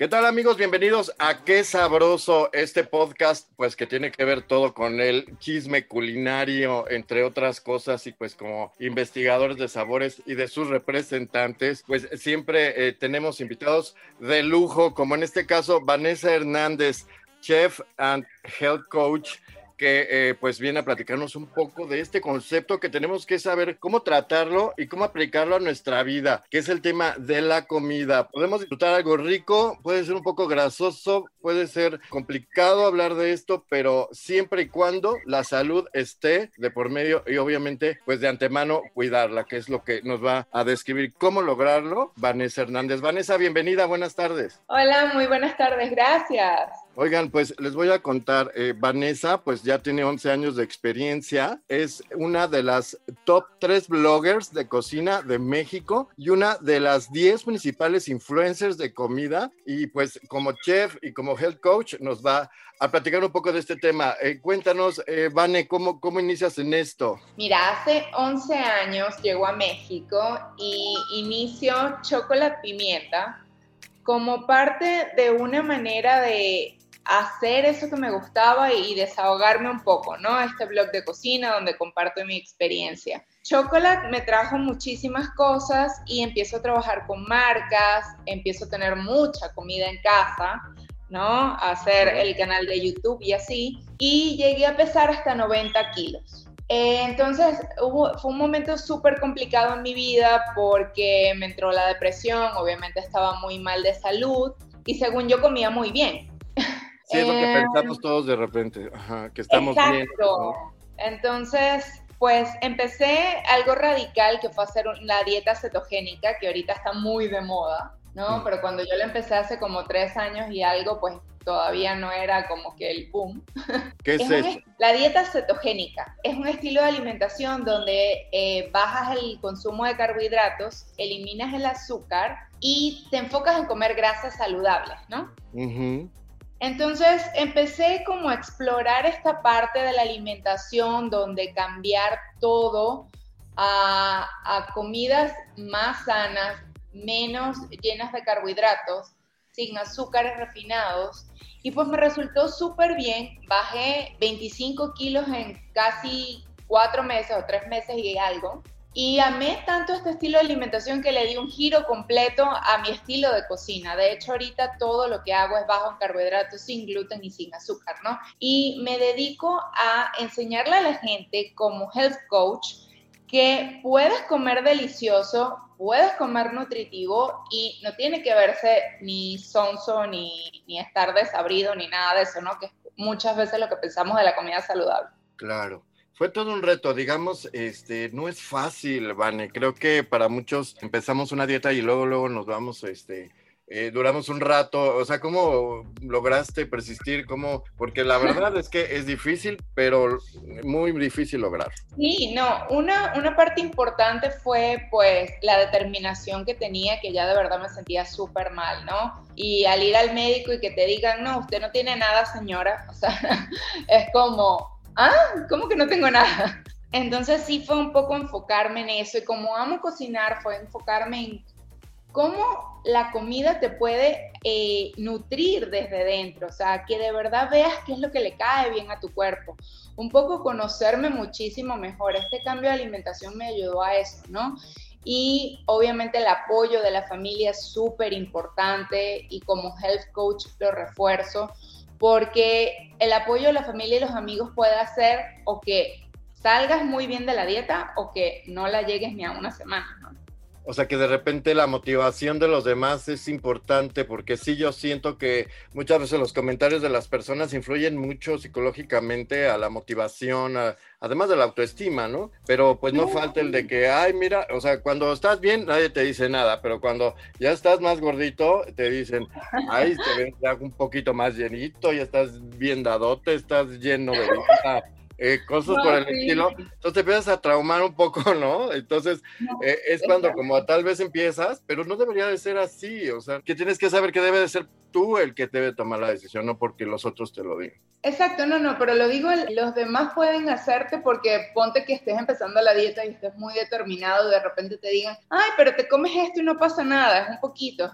¿Qué tal amigos? Bienvenidos a Qué Sabroso, este podcast pues que tiene que ver todo con el chisme culinario, entre otras cosas, y pues como investigadores de sabores y de sus representantes, pues siempre eh, tenemos invitados de lujo, como en este caso Vanessa Hernández, chef and health coach que eh, pues viene a platicarnos un poco de este concepto que tenemos que saber cómo tratarlo y cómo aplicarlo a nuestra vida, que es el tema de la comida. Podemos disfrutar algo rico, puede ser un poco grasoso, puede ser complicado hablar de esto, pero siempre y cuando la salud esté de por medio y obviamente pues de antemano cuidarla, que es lo que nos va a describir cómo lograrlo Vanessa Hernández. Vanessa, bienvenida, buenas tardes. Hola, muy buenas tardes, gracias. Oigan, pues les voy a contar, eh, Vanessa, pues ya tiene 11 años de experiencia, es una de las top 3 bloggers de cocina de México y una de las 10 principales influencers de comida y pues como chef y como health coach nos va a platicar un poco de este tema. Eh, cuéntanos, eh, Vane, ¿cómo, ¿cómo inicias en esto? Mira, hace 11 años llego a México y inicio Chocolate Pimienta como parte de una manera de hacer eso que me gustaba y desahogarme un poco, ¿no? Este blog de cocina donde comparto mi experiencia. Chocolate me trajo muchísimas cosas y empiezo a trabajar con marcas, empiezo a tener mucha comida en casa, ¿no? A hacer el canal de YouTube y así. Y llegué a pesar hasta 90 kilos. Eh, entonces fue un momento súper complicado en mi vida porque me entró la depresión, obviamente estaba muy mal de salud y según yo comía muy bien. Sí, es lo que eh, pensamos todos de repente, que estamos exacto. Entonces, pues empecé algo radical que fue hacer la dieta cetogénica, que ahorita está muy de moda, ¿no? Mm. Pero cuando yo la empecé hace como tres años y algo, pues todavía no era como que el boom. ¿Qué es, eso? La dieta cetogénica es un estilo de alimentación donde eh, bajas el consumo de carbohidratos, eliminas el azúcar y te enfocas en comer grasas saludables, ¿no? Entonces empecé como a explorar esta parte de la alimentación donde cambiar todo a, comidas más sanas, menos llenas de carbohidratos, sin azúcares refinados. Y pues me resultó súper bien. Bajé 25 kilos en casi cuatro meses o tres meses y algo. Y amé tanto este estilo de alimentación que le di un giro completo a mi estilo de cocina. De hecho, ahorita todo lo que hago es bajo en carbohidratos, sin gluten y sin azúcar, ¿no? Y me dedico a enseñarle a la gente como health coach que puedes comer delicioso, puedes comer nutritivo y no tiene que verse ni sonso, ni, ni estar desabrido, ni nada de eso, ¿no? Que es muchas veces lo que pensamos de la comida saludable. Claro fue todo un reto, digamos, este, no es fácil, Vane. Creo que para muchos empezamos una dieta y luego, luego nos vamos, este, eh, duramos un rato. O sea, ¿cómo lograste persistir? ¿Cómo? Porque la verdad es que es difícil, pero muy difícil lograr. Sí, no, una, una parte importante fue pues la determinación que tenía, que ya de verdad me sentía súper mal, ¿no? Y al ir al médico y que te digan, no, usted no tiene nada, señora, o sea, es como ah, ¿cómo que no tengo nada? Entonces sí fue un poco enfocarme en eso y como amo cocinar fue enfocarme en cómo la comida te puede eh, nutrir desde dentro, o sea, que de verdad veas qué es lo que le cae bien a tu cuerpo. Un poco conocerme muchísimo mejor. Este cambio de alimentación me ayudó a eso, ¿no? Y obviamente el apoyo de la familia es súper importante y como health coach lo refuerzo porque el apoyo de la familia y los amigos puede hacer o que salgas muy bien de la dieta o que no la llegues ni a una semana. O sea, que de repente la motivación de los demás es importante, porque sí, yo siento que muchas veces los comentarios de las personas influyen mucho psicológicamente a la motivación, además de la autoestima, ¿no? Pero pues no falta el de que, ay, mira, o sea, cuando estás bien, nadie te dice nada, pero cuando ya estás más gordito, te dicen, ay, te ves un poquito más llenito, ya estás bien dadote, estás lleno de vida eh, cosas por el estilo, entonces te empiezas a traumar un poco, ¿no? Entonces eh, es cuando como tal vez empiezas, pero no debería de ser así, o sea, que tienes que saber que debe de ser tú el que debe tomar la decisión, no porque los otros te lo digan. Exacto, no, no, pero lo digo, los demás pueden hacerte porque ponte que estés empezando la dieta y estés muy determinado, de repente te digan, ay, pero te comes esto y no pasa nada, es un poquito, es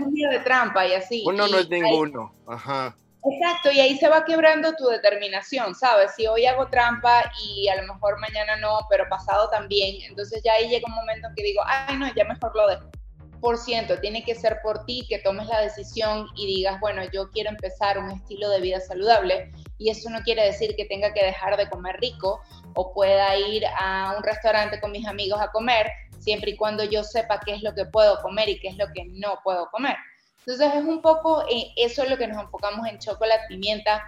un, día de trampa y así. Uno no es ninguno, ajá. Exacto, y ahí se va quebrando tu determinación, ¿sabes? Si hoy hago trampa y a lo mejor mañana no, pero pasado también, entonces ya ahí llega un momento en que digo, ay no, ya mejor lo dejo. Por ciento, tiene que ser por ti que tomes la decisión y digas, bueno, yo quiero empezar un estilo de vida saludable y eso no quiere decir que tenga que dejar de comer rico o pueda ir a un restaurante con mis amigos a comer, siempre y cuando yo sepa qué es lo que puedo comer y qué es lo que no puedo comer. Entonces es un poco eh, eso es lo que nos enfocamos en Chocolate Pimienta,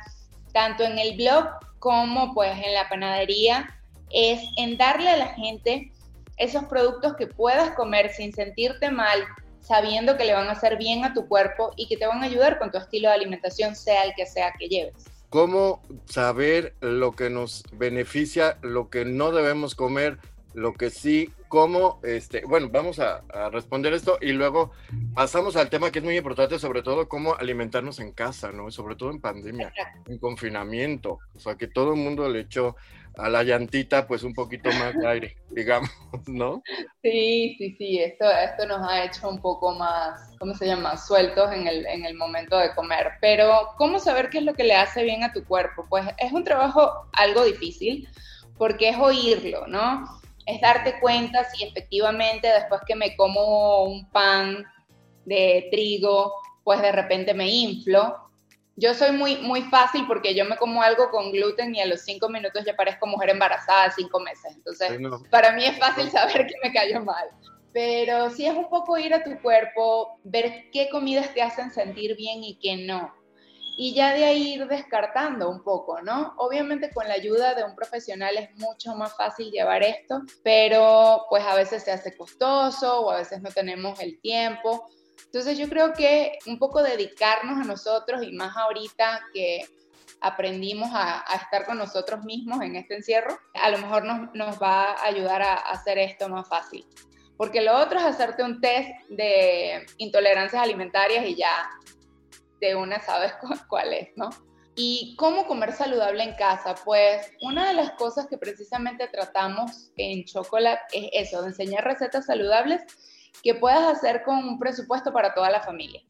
tanto en el blog como pues en la panadería, es en darle a la gente esos productos que puedas comer sin sentirte mal, sabiendo que le van a hacer bien a tu cuerpo y que te van a ayudar con tu estilo de alimentación, sea el que sea que lleves. ¿Cómo saber lo que nos beneficia, lo que no debemos comer, lo que sí cómo, este, bueno, vamos a, responder esto y luego pasamos al tema que es muy importante, sobre todo cómo alimentarnos en casa, ¿no? Sobre todo en pandemia, en confinamiento, o sea, que todo el mundo le echó a la llantita pues un poquito más de aire, digamos, ¿no? Sí, sí, sí, esto, esto nos ha hecho un poco más, ¿cómo se llama? Sueltos en el, en el momento de comer. Pero, ¿cómo saber qué es lo que le hace bien a tu cuerpo? Pues es un trabajo algo difícil porque es oírlo, ¿no? Es darte cuenta si efectivamente después que me como un pan de trigo, pues de repente me inflo. Yo soy muy, muy fácil porque yo me como algo con gluten y a los cinco minutos ya parezco mujer embarazada cinco meses. Entonces, para mí es fácil saber que me cayó mal. Pero sí es un poco ir a tu cuerpo, ver qué comidas te hacen sentir bien y qué no y ya de ahí ir descartando un poco, ¿no? Obviamente con la ayuda de un profesional es mucho más fácil llevar esto, pero pues a veces se hace costoso o a veces no tenemos el tiempo. Entonces yo creo que un poco dedicarnos a nosotros y más ahorita que aprendimos a, estar con nosotros mismos en este encierro, a lo mejor nos, nos va a ayudar a hacer esto más fácil. Porque lo otro es hacerte un test de intolerancias alimentarias y ya de una sabes cuál es, ¿no? ¿Y cómo comer saludable en casa? Pues una de las cosas que precisamente tratamos en Chocolate es eso, de enseñar recetas saludables que puedas hacer con un presupuesto para toda la familia.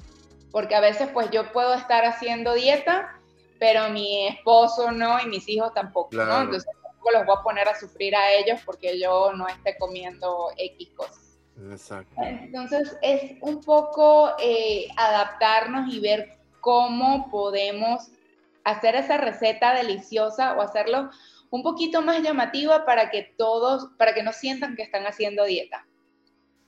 Porque a veces pues yo puedo estar haciendo dieta, pero mi esposo no y mis hijos tampoco, ¿no? Entonces tampoco los voy a poner a sufrir a ellos porque yo no esté comiendo X cosas. Exacto. Entonces es un poco eh, adaptarnos y ver cómo podemos hacer esa receta deliciosa o hacerlo un poquito más llamativa para que todos, para que no sientan que están haciendo dieta.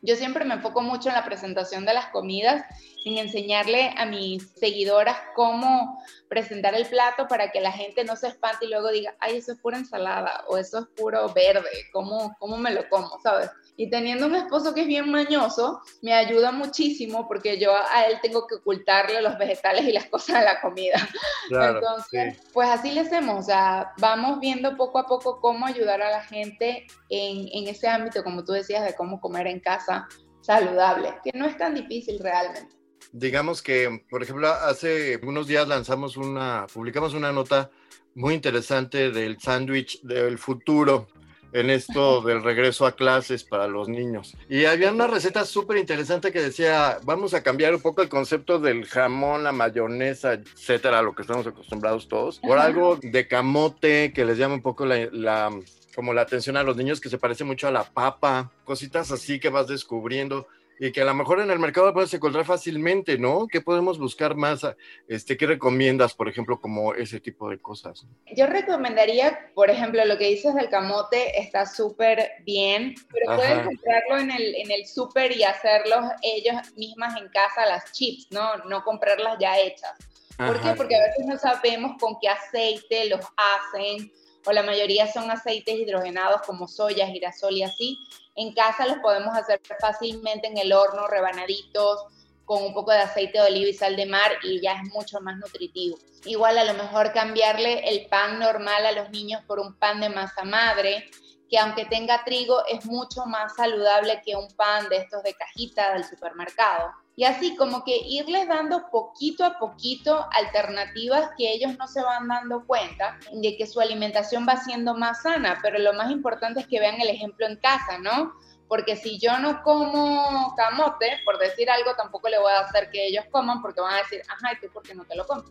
Yo siempre me enfoco mucho en la presentación de las comidas, en enseñarle a mis seguidoras cómo presentar el plato para que la gente no se espante y luego diga, ay, eso es pura ensalada o eso es puro verde, ¿cómo, cómo me lo como? ¿Sabes? Y teniendo un esposo que es bien mañoso, me ayuda muchísimo porque yo a él tengo que ocultarle los vegetales y las cosas de la comida. Entonces, pues así le hacemos, o sea, vamos viendo poco a poco cómo ayudar a la gente en, en ese ámbito, como tú decías, de cómo comer en casa saludable, que no es tan difícil realmente. Digamos que, por ejemplo, hace unos días lanzamos una, publicamos una nota muy interesante del sándwich del futuro en esto del regreso a clases para los niños. Y había una receta súper interesante que decía, vamos a cambiar un poco el concepto del jamón, la mayonesa, etcétera, lo que estamos acostumbrados todos, por algo de camote que les llama un poco la, como la atención a los niños que se parece mucho a la papa, cositas así que vas descubriendo y que a lo mejor en el mercado puedes encontrar fácilmente, ¿no? ¿Qué podemos buscar más? Este, ¿Qué recomiendas, por ejemplo, como ese tipo de cosas? Yo recomendaría, por ejemplo, lo que dices del camote está súper bien, pero pueden comprarlo en el, en el súper y hacerlos ellos mismas en casa, las chips, ¿no? No comprarlas ya hechas. ¿Por qué? Porque a veces no sabemos con qué aceite los hacen, o la mayoría son aceites hidrogenados como soya, girasol y así. En casa los podemos hacer fácilmente en el horno, rebanaditos, con un poco de aceite de oliva y sal de mar y ya es mucho más nutritivo. Igual a lo mejor cambiarle el pan normal a los niños por un pan de masa madre, que aunque tenga trigo es mucho más saludable que un pan de estos de cajita del supermercado. Y así como que irles dando poquito a poquito alternativas que ellos no se van dando cuenta de que su alimentación va siendo más sana, pero lo más importante es que vean el ejemplo en casa, ¿no? Porque si yo no como camote, por decir algo, tampoco le voy a hacer que ellos coman porque van a decir, ajá, ¿y tú por qué no te lo comes?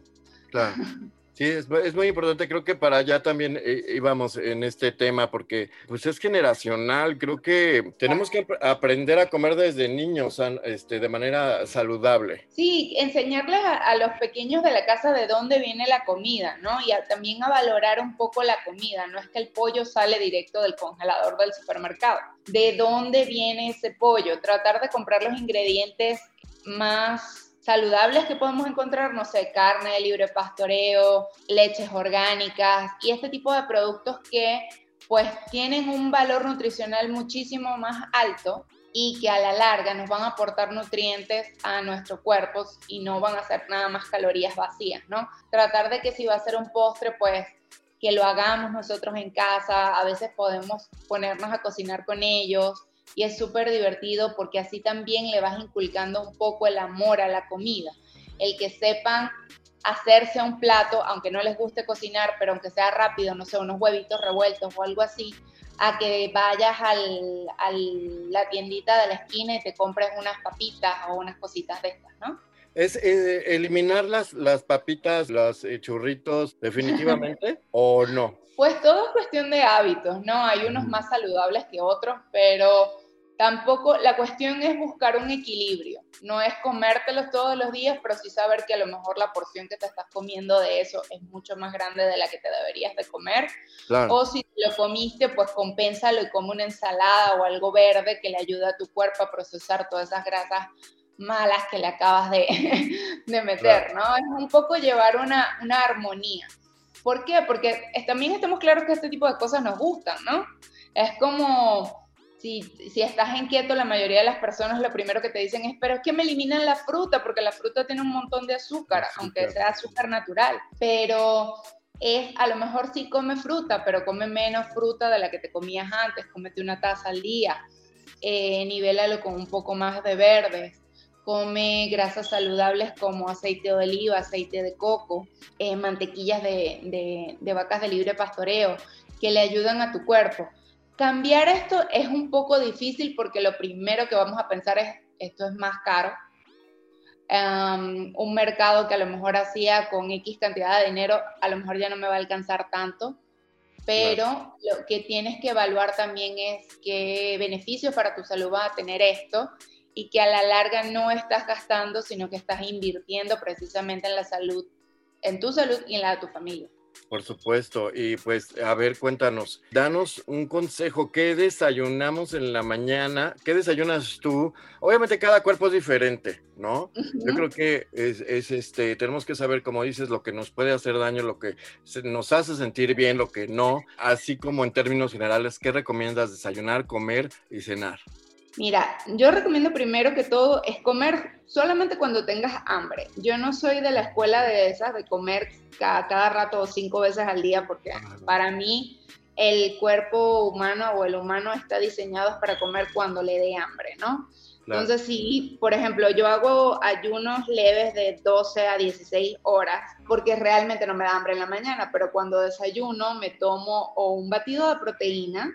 Claro. Sí, es, muy importante, creo que para allá también eh, íbamos en este tema, porque pues es generacional, creo que tenemos que aprender a comer desde niños este, de manera saludable. Sí, enseñarles a, los pequeños de la casa de dónde viene la comida, ¿no? Y también a valorar un poco la comida, no es que el pollo sale directo del congelador del supermercado, de dónde viene ese pollo, tratar de comprar los ingredientes más saludables que podemos encontrar, no sé, carne de libre pastoreo, leches orgánicas y este tipo de productos que pues tienen un valor nutricional muchísimo más alto y que a la larga nos van a aportar nutrientes a nuestro cuerpo y no van a ser nada más calorías vacías, ¿no? Tratar de que si va a ser un postre, pues que lo hagamos nosotros en casa, a veces podemos ponernos a cocinar con ellos, y es súper divertido porque así también le vas inculcando un poco el amor a la comida. El que sepan hacerse un plato, aunque no les guste cocinar, pero aunque sea rápido, no sé, unos huevitos revueltos o algo así, a que vayas a la tiendita de la esquina y te compres unas papitas o unas cositas de estas, ¿no? ¿Es eh, eliminar las, las papitas, los eh, churritos definitivamente o no? Pues todo es cuestión de hábitos, ¿no? Hay unos más saludables que otros, pero tampoco, la cuestión es buscar un equilibrio. No es comértelos todos los días, pero sí saber que a lo mejor la porción que te estás comiendo de eso es mucho más grande de la que te deberías de comer. O si lo comiste, pues compénsalo y come una ensalada o algo verde que le ayude a tu cuerpo a procesar todas esas grasas malas que le acabas de, de meter, ¿no? Es un poco llevar una, una armonía. ¿Por qué? Porque también estamos claros que este tipo de cosas nos gustan, ¿no? Es como si, si, estás inquieto, la mayoría de las personas lo primero que te dicen es, pero es que me eliminan la fruta, porque la fruta tiene un montón de azúcar, aunque sea azúcar natural. Pero es, a lo mejor sí come fruta, pero come menos fruta de la que te comías antes, cómete una taza al día, eh, nivélalo con un poco más de verdes come grasas saludables como aceite de oliva, aceite de coco, eh, mantequillas de, de, vacas de libre pastoreo, que le ayudan a tu cuerpo. Cambiar esto es un poco difícil porque lo primero que vamos a pensar es, esto es más caro. un mercado que a lo mejor hacía con X cantidad de dinero, a lo mejor ya no me va a alcanzar tanto, pero lo que tienes que evaluar también es qué beneficios para tu salud va a tener esto y que a la larga no estás gastando, sino que estás invirtiendo precisamente en la salud, en tu salud y en la de tu familia. Por supuesto, y pues a ver, cuéntanos, danos un consejo, ¿qué desayunamos en la mañana? ¿Qué desayunas tú? Obviamente cada cuerpo es diferente, ¿no? Yo creo que es, es, este, tenemos que saber, como dices, lo que nos puede hacer daño, lo que nos hace sentir bien, lo que no, así como en términos generales, ¿qué recomiendas desayunar, comer y cenar? Mira, yo recomiendo primero que todo es comer solamente cuando tengas hambre. Yo no soy de la escuela de esas de comer cada, cada rato o cinco veces al día porque para mí el cuerpo humano o el humano está diseñado para comer cuando le dé hambre, ¿no? Entonces, si, por ejemplo, yo hago ayunos leves de 12 a 16 horas, porque realmente no me da hambre en la mañana, pero cuando desayuno me tomo o un batido de proteína,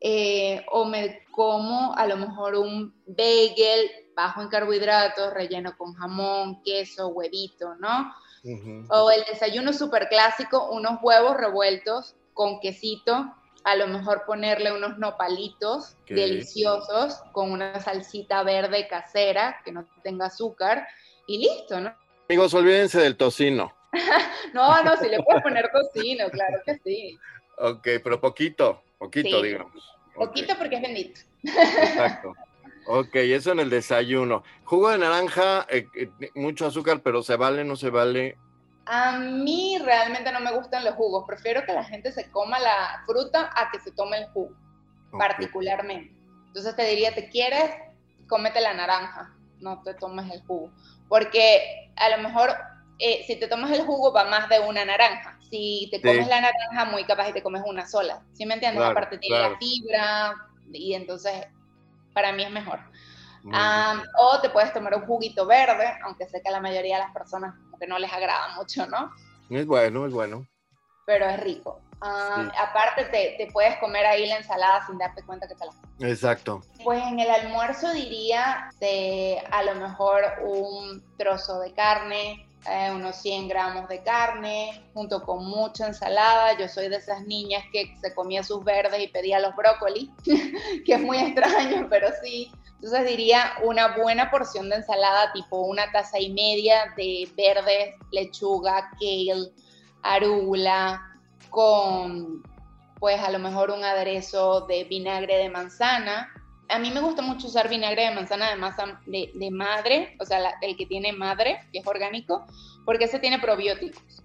eh, o me como a lo mejor un bagel bajo en carbohidratos, relleno con jamón, queso, huevito, ¿no? O el desayuno súper clásico, unos huevos revueltos con quesito a lo mejor ponerle unos nopalitos deliciosos con una salsita verde casera que no tenga azúcar y listo, ¿no? Amigos, olvídense del tocino. no, no, si le puedes poner tocino, claro que sí. Ok, pero poquito, poquito, digamos. Poquito porque es bendito. Exacto. Ok, eso en el desayuno. Jugo de naranja, eh, eh, mucho azúcar, pero ¿se vale, no se vale? A mí realmente no me gustan los jugos. Prefiero que la gente se coma la fruta a que se tome el jugo, particularmente. Entonces te diría, ¿te quieres? Cómete la naranja, no te tomes el jugo. Porque a lo mejor eh, si te tomas el jugo va más de una naranja. Si te comes la naranja, muy capaz y te comes una sola. ¿Sí me entiendes? Aparte tiene la fibra y entonces para mí es mejor. o te puedes tomar un juguito verde, aunque sé que a la mayoría de las personas como que no les agrada mucho, ¿no? Es bueno, es bueno. Pero es rico. Aparte te, te, puedes comer ahí la ensalada sin darte cuenta que te la... Exacto. Pues en el almuerzo diría de a lo mejor un trozo de carne, eh, unos 100 gramos de carne, junto con mucha ensalada. Yo soy de esas niñas que se comía sus verdes y pedía los brócolis, que es muy extraño, pero sí. Entonces diría una buena porción de ensalada, tipo una taza y media de verdes, lechuga, kale, arugula, con pues a lo mejor un aderezo de vinagre de manzana, a mí me gusta mucho usar vinagre de manzana de masa de, madre, o sea, el que tiene madre, que es orgánico, porque ese tiene probióticos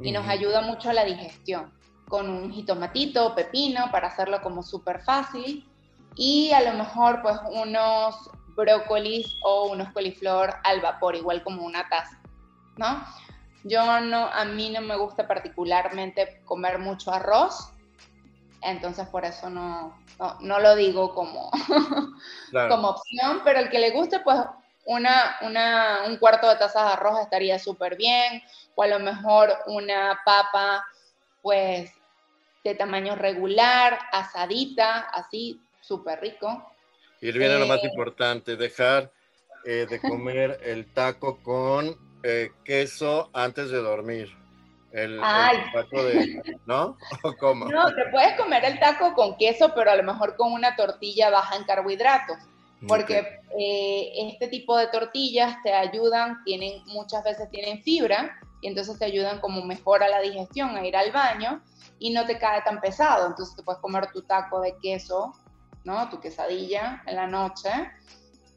y nos ayuda mucho a la digestión. Con un jitomatito, pepino, para hacerlo como súper fácil. Y a lo mejor, pues, unos brócolis o unos coliflor al vapor, igual como una taza, ¿no? Yo no, a mí no me gusta particularmente comer mucho arroz, entonces por eso no, no, lo digo como, como opción, pero el que le guste, pues una, una, un cuarto de taza de arroz estaría súper bien, o a lo mejor una papa, pues de tamaño regular, asadita, así, súper rico. Y viene lo más eh, importante, dejar eh, de comer el taco con eh, queso antes de dormir. El, taco de, ¿no? cómo? No, te puedes comer el taco con queso, pero a lo mejor con una tortilla baja en carbohidratos, porque eh, este tipo de tortillas te ayudan, tienen muchas veces tienen fibra y entonces te ayudan como mejor a la digestión, a ir al baño y no te cae tan pesado, entonces te puedes comer tu taco de queso, ¿no? Tu quesadilla en la noche,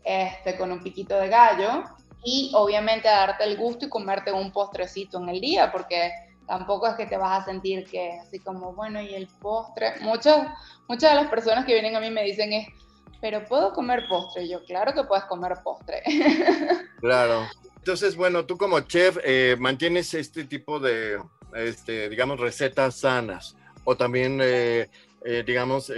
este, con un piquito de gallo y obviamente darte el gusto y comerte un postrecito en el día, porque tampoco es que te vas a sentir que así como, bueno, y el postre. Muchas, muchas de las personas que vienen a mí me dicen es, pero ¿puedo comer postre? yo, claro que puedes comer postre. Claro. Entonces, bueno, tú como chef eh, mantienes este tipo de, este, digamos, recetas sanas o también, eh, eh, digamos,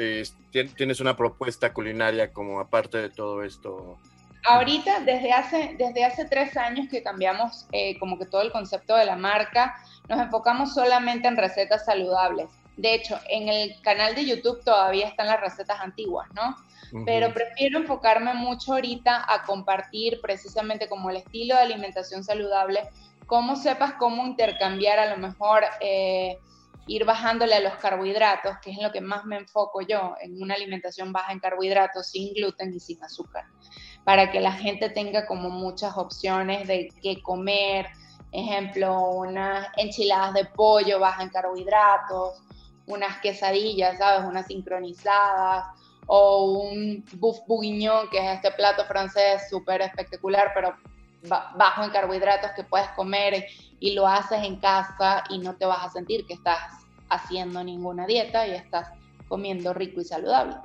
tienes una propuesta culinaria como aparte de todo esto Ahorita, desde hace, desde hace tres años que cambiamos eh, como que todo el concepto de la marca, nos enfocamos solamente en recetas saludables. De hecho, en el canal de YouTube todavía están las recetas antiguas, ¿no? Pero prefiero enfocarme mucho ahorita a compartir precisamente como el estilo de alimentación saludable, cómo sepas cómo intercambiar a lo mejor, eh, ir bajándole a los carbohidratos, que es en lo que más me enfoco yo, en una alimentación baja en carbohidratos, sin gluten y sin azúcar para que la gente tenga como muchas opciones de qué comer. Ejemplo, unas enchiladas de pollo bajas en carbohidratos, unas quesadillas, ¿sabes? Unas sincronizadas, o un bouffe bourguignon, que es este plato francés súper espectacular, pero bajo en carbohidratos que puedes comer y lo haces en casa y no te vas a sentir que estás haciendo ninguna dieta y estás comiendo rico y saludable.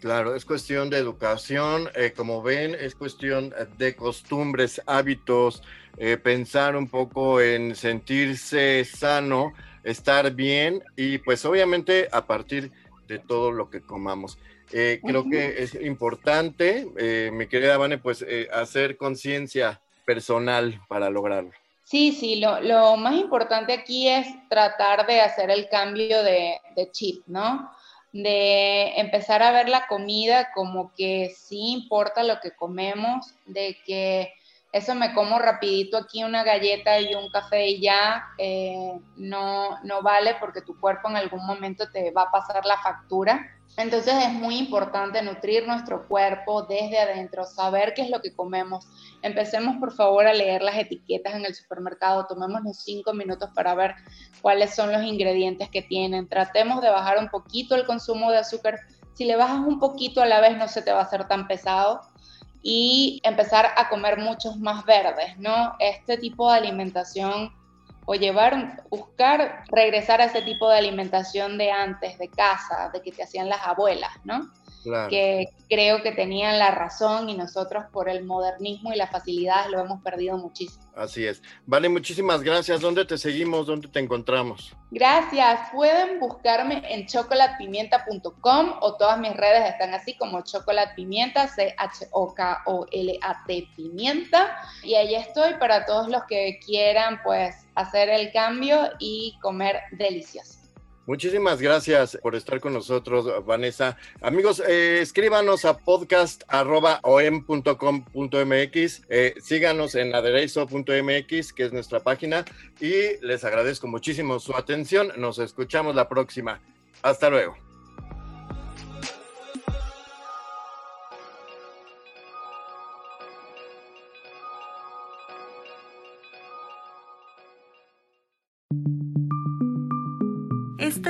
Claro, es cuestión de educación, eh, como ven, es cuestión de costumbres, hábitos, eh, pensar un poco en sentirse sano, estar bien y pues obviamente a partir de todo lo que comamos. Eh, creo que es importante, mi querida Vane, pues hacer conciencia personal para lograrlo. Sí, sí, lo, más importante aquí es tratar de hacer el cambio de, de chip, ¿no? De empezar a ver la comida como que sí importa lo que comemos, de que eso me como rapidito aquí una galleta y un café y ya, eh, no, no vale porque tu cuerpo en algún momento te va a pasar la factura. Entonces es muy importante nutrir nuestro cuerpo desde adentro, saber qué es lo que comemos. Empecemos por favor a leer las etiquetas en el supermercado, tomémonos cinco minutos para ver cuáles son los ingredientes que tienen. Tratemos de bajar un poquito el consumo de azúcar. Si le bajas un poquito a la vez no se te va a hacer tan pesado y empezar a comer muchos más verdes, ¿no? Este tipo de alimentación o llevar, buscar regresar a ese tipo de alimentación de antes, de casa, de que te hacían las abuelas, ¿no? Que creo que tenían la razón y nosotros por el modernismo y la facilidad lo hemos perdido muchísimo. Así es. Vale, muchísimas gracias. ¿Dónde te seguimos? ¿Dónde te encontramos? Gracias. Pueden buscarme en chocolatepimienta.com o todas mis redes están así como chocolatepimienta, C-H-O-K-O-L-A-T pimienta. Y ahí estoy para todos los que quieran pues hacer el cambio y comer delicioso. Muchísimas gracias por estar con nosotros, Vanessa. Amigos, eh, escríbanos a podcast.om.com.mx, eh, síganos en aderezo.mx, que es nuestra página, y les agradezco muchísimo su atención. Nos escuchamos la próxima. Hasta luego.